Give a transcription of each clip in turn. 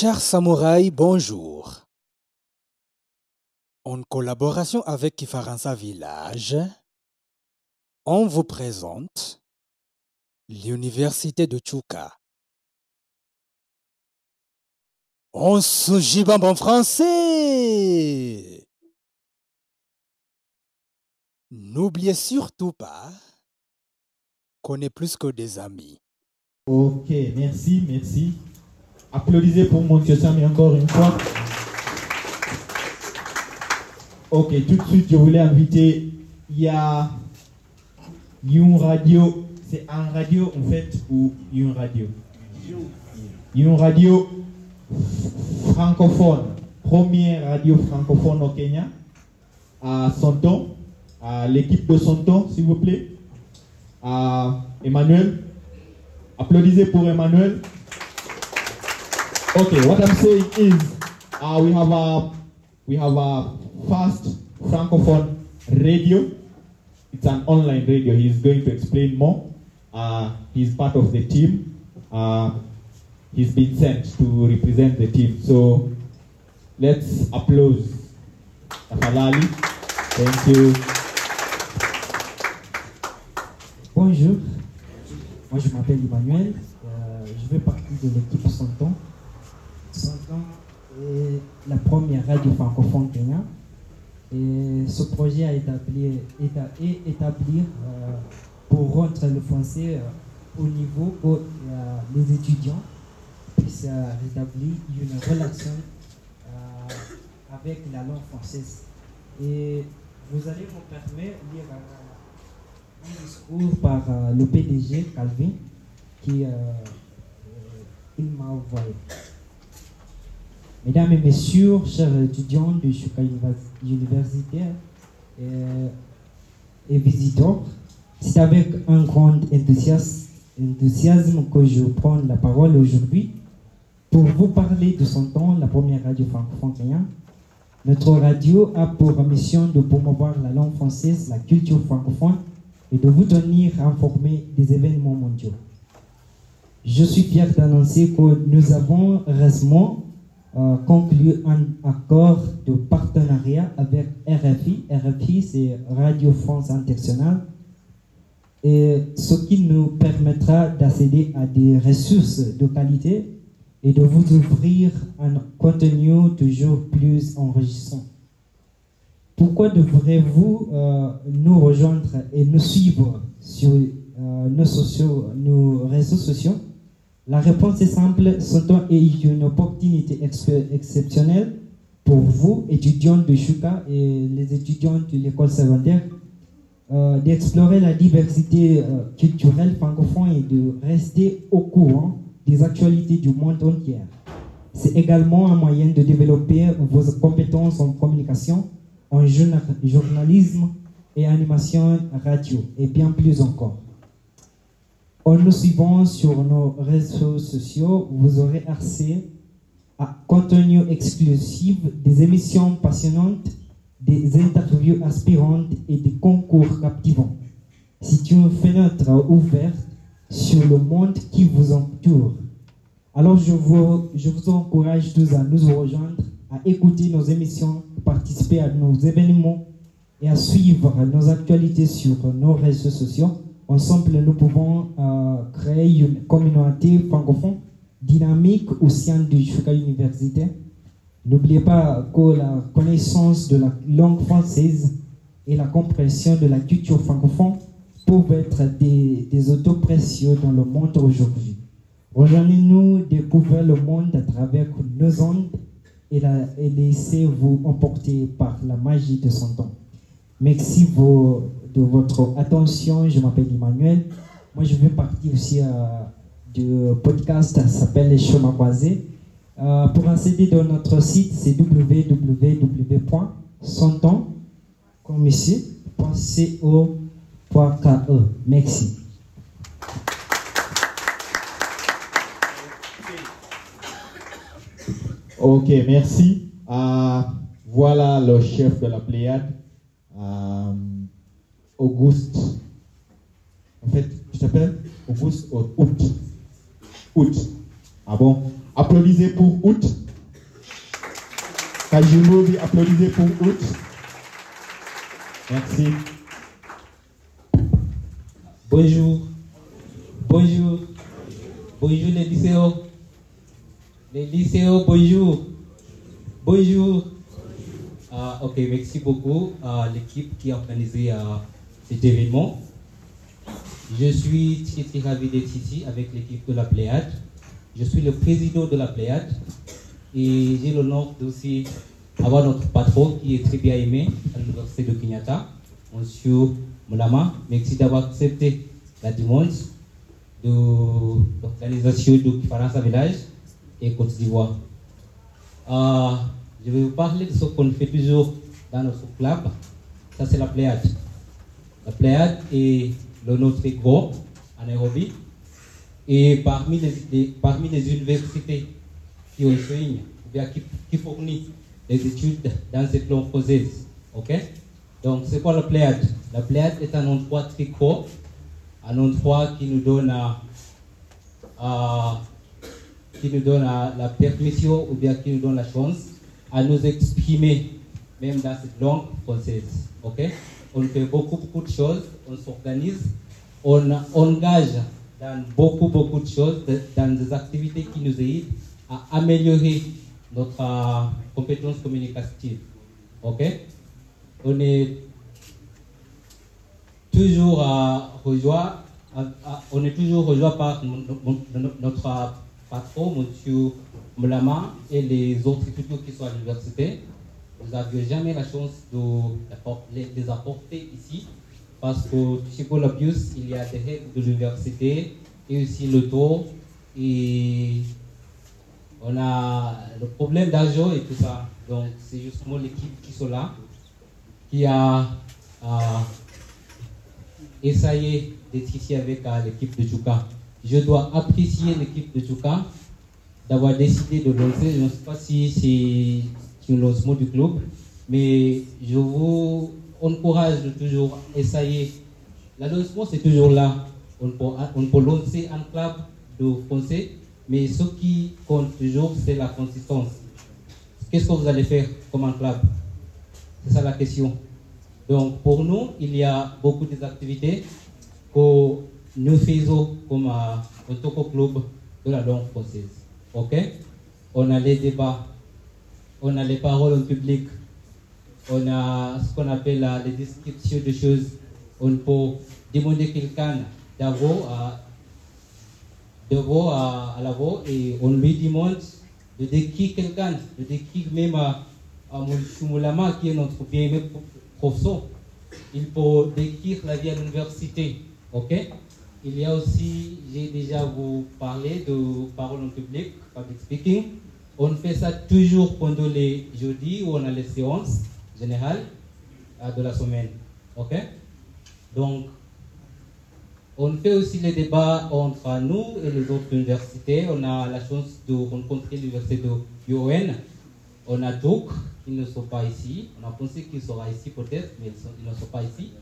Chers samouraïs, bonjour. En collaboration avec Kifaransa Village, on vous présente l'université de Chuka. On se gibambe en français. N'oubliez surtout pas qu'on est plus que des amis. Ok, merci, merci. Applaudissez pour mon Sami encore une fois. Ok, tout de suite, je voulais inviter, il y radio, c'est un radio en fait, ou une radio? Une radio francophone, première radio francophone au Kenya, à Sonton, à l'équipe de Sonton, s'il vous plaît, à Emmanuel. Applaudissez pour Emmanuel. Okay, what I'm saying is, uh, we have a we have a fast francophone radio. It's an online radio. He's going to explain more. Uh, he's part of the team. Uh, he's been sent to represent the team. So let's applaud Tafalali. Thank you. Bonjour, moi je m'appelle Emmanuel, euh, je fais partie de l'équipe Santon. Santon est la première radio francophone Kenya et ce projet a établi, euh, pour rendre le français euh, au niveau où euh, les étudiants puissent rétablir une relation avec la langue française. Et vous allez me permettre de lire un discours par le PDG Calvin qui il m'a envoyé. Mesdames et messieurs, chers étudiants de Univers- Université et visiteurs, c'est avec un grand enthousiasme, enthousiasme que je prends la parole aujourd'hui pour vous parler de son temps, la première radio francophone. Notre radio a pour mission de promouvoir la langue française, la culture francophone et de vous tenir informés des événements mondiaux. Je suis fier d'annoncer que nous avons récemment euh, conclu un accord de partenariat avec RFI. RFI, c'est Radio France Internationale. Et ce qui nous permettra d'accéder à des ressources de qualité et de vous offrir un contenu toujours plus enrichissant. Pourquoi devrez-vous euh, nous rejoindre et nous suivre sur euh, nos réseaux sociaux? La réponse est simple. Ce temps est une opportunité ex- exceptionnelle pour vous, étudiants de Shuka et les étudiants de l'école secondaire, euh, d'explorer la diversité euh, culturelle francophone et de rester au courant des actualités du monde entier. C'est également un moyen de développer vos compétences en communication, en journa- journalisme et animation radio, et bien plus encore. En nous suivant sur nos réseaux sociaux, vous aurez accès à contenu exclusif, des émissions passionnantes, des interviews inspirantes et des concours captivants. C'est une fenêtre ouverte sur le monde qui vous entoure. Alors je vous, je vous encourage tous à nous rejoindre, à écouter nos émissions, participer à nos événements et à suivre nos actualités sur nos réseaux sociaux. Ensemble, nous pouvons euh, créer une communauté francophone dynamique au sein du Shuka Université. N'oubliez pas que la connaissance de la langue française et la compréhension de la culture francophone peuvent être des, des autos précieux dans le monde aujourd'hui. Rejoignez-nous découvrir le monde à travers nos ondes et, la- et laissez-vous emporter par la magie de son temps. Merci vo- de votre attention. Je m'appelle Emmanuel. Moi, je fais partie aussi euh, du podcast ça s'appelle Les Chemins Croisés. Euh, pour accéder dans notre site, c'est www.sonton, .co.ke. Merci. Ok, merci. Euh, voilà le chef de la Pléiade, euh, Auguste. En fait, tu t'appelles Auguste ou Août Août. Ah bon? Applaudissez pour août. Kajulobi, applaudissez pour août. Merci. Bonjour. Bonjour. Bonjour les lycéens. Les lycéens, bonjour. Bonjour. Ah, ok, merci beaucoup à l'équipe qui a organisé euh, cet événement. Je suis très très ravi d'être ici avec l'équipe de la Pléiade. Je suis le président de la Pléiade et j'ai l'honneur d'aussi avoir notre patron qui est très bien aimé à l'université de Kenyatta, Monsieur Moulama. Merci d'avoir accepté la demande de l'organisation du Faransa Village et Côte d'Ivoire. Euh, je vais vous parler de ce qu'on fait toujours dans notre club. Ça, c'est la Pléiade. La Pléiade est le notre gros à Nairobi. Et parmi les, parmi les universités qui enseignent, ou bien qui, qui fournissent des études dans cette langue française. OK? Donc, c'est quoi la Pléiade La Pléiade est un endroit très gros, un endroit qui nous donne à, qui nous donne la permission ou bien qui nous donne la chance à nous exprimer, même dans cette langue française. On fait beaucoup, beaucoup de choses, on s'organise, on engage dans beaucoup, beaucoup de choses, dans des activités qui nous aident à améliorer notre euh, compétence communicative. Ok? On est toujours rejoint, on est toujours rejoint par no- no- no- notre patron, M. Moulama, et les autres étudiants qui sont à l'université. Nous n'avions jamais la chance de les, apporter ici, parce que chez Colabius, il y a des règles de l'université, et aussi le taux, et on a le problème d'argent et tout ça. Donc, c'est justement l'équipe qui sont là, qui a essayé d'être ici avec euh, l'équipe de Tchouka. Je dois apprécier l'équipe de Tchouka d'avoir décidé de lancer. Je ne sais pas si c'est un lancement du club, mais je vous encourage de toujours essayer. Le lancement, c'est toujours là. On peut, on peut lancer un club de français, mais ce qui compte toujours, c'est la consistance. Qu'est-ce que vous allez faire comme un club? C'est ça la question. Donc, pour nous, il y a beaucoup d'activités que nous faisons comme un Club de la langue française. OK? On a les débats, on a les paroles en public, on a ce qu'on appelle les descriptions de choses. On peut demander quelqu'un d'avoir, à, à et on lui demande de décrire quelqu'un, de décrire même à, à. Moulama qui est notre pro- professeur. Il peut décrire la vie à l'université. Ok? Il y a aussi, j'ai déjà vous parlé de parole en public, public speaking. On fait ça toujours pendant les jeudis où on a les séances générales euh, de la semaine. Ok? Donc, on fait aussi les débats entre nous et les autres universités. On a la chance de rencontrer l'université de UON. On a Duke, qui ne sont pas ici. On a pensé qu'ils seraient ici peut-être, mais ils, ne sont pas ici.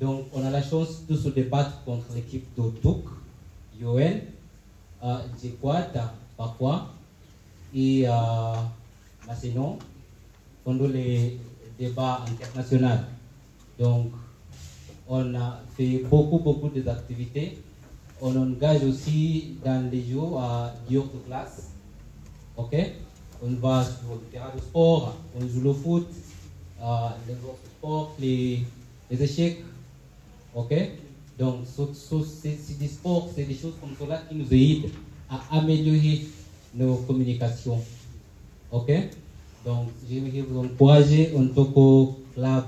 Donc, on a la chance de se débattre contre l'équipe de UON, euh, Jequat, parfois, et euh, Massénon, pendant les débats internationaux. Donc, on a fait beaucoup, beaucoup d'activités. On engage aussi dans les jours à jours de classe. OK? On va sur le terrain de sport, on joue le foot, euh, les sports, les, les échecs. OK? Donc, ce- ce- c'est c'est des sports, c'est des choses comme cela qui nous aident à améliorer nos communications. OK? Donc, j'aimerais vous encourager en tant que club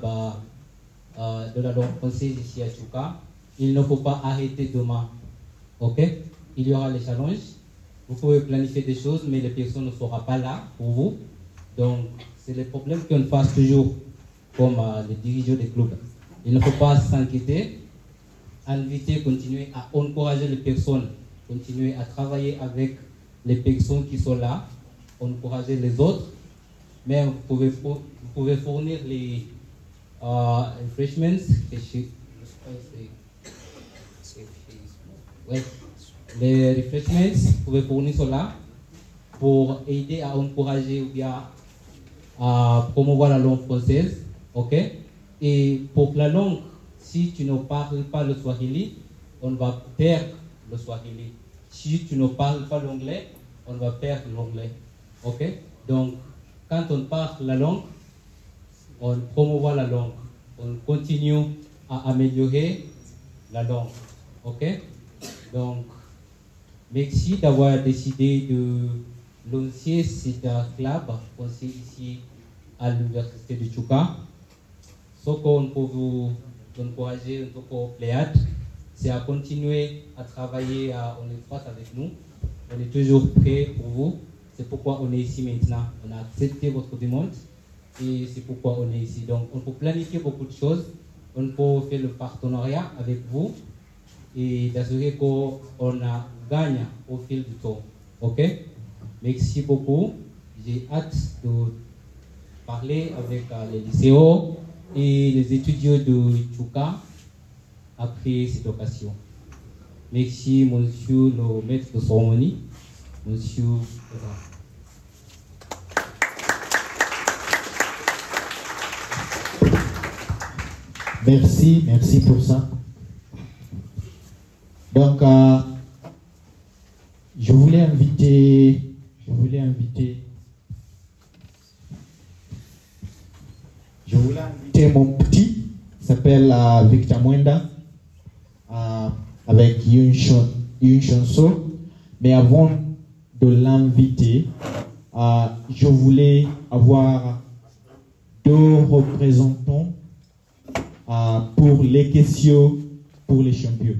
euh, de la langue française ici à Chouka. Il ne faut pas arrêter demain. OK? Il y aura les challenges. Vous pouvez planifier des choses, mais les personnes ne seront pas là pour vous. Donc, c'est les problèmes qu'on face toujours comme euh, les dirigeants des clubs. Il ne faut pas s'inquiéter. Inviter, continuer à encourager les personnes, continuer à travailler avec les personnes qui sont là, encourager les autres. Mais vous pouvez, vous pouvez fournir les euh, refreshments. Les refreshments, vous pouvez fournir cela. pour aider à encourager ou bien à promouvoir la langue française. Ok? Et pour la langue, si tu ne parles pas le Swahili, on va perdre le Swahili. Si tu ne parles pas l'anglais, on va perdre l'anglais. Ok? Donc, quand on parle la langue, on promouvoit la langue. On continue à améliorer la langue. Ok? Donc, merci d'avoir décidé de lancer cet club français ici à l'université de Chuka. Ce qu'on peut vous encourager en tant que c'est à continuer à travailler en étroite avec nous. On est toujours prêt pour vous. C'est pourquoi on est ici maintenant. On a accepté votre demande et c'est pourquoi on est ici. Donc, on peut planifier beaucoup de choses. On peut faire le partenariat avec vous et d'assurer qu'on gagne au fil du temps. OK? Merci beaucoup. J'ai hâte de parler avec euh, les lycéens et les étudiants de Chuka après cette occasion. Merci, monsieur le maître de cérémonie, monsieur. Merci, merci pour ça. Donc, euh, je voulais inviter, je voulais inviter, je voulais inviter mon petit, s'appelle euh, Victor Mwenda, avec une, chan- une. Mais avant de l'inviter, euh, je voulais avoir deux représentants euh, pour les questions pour les champions.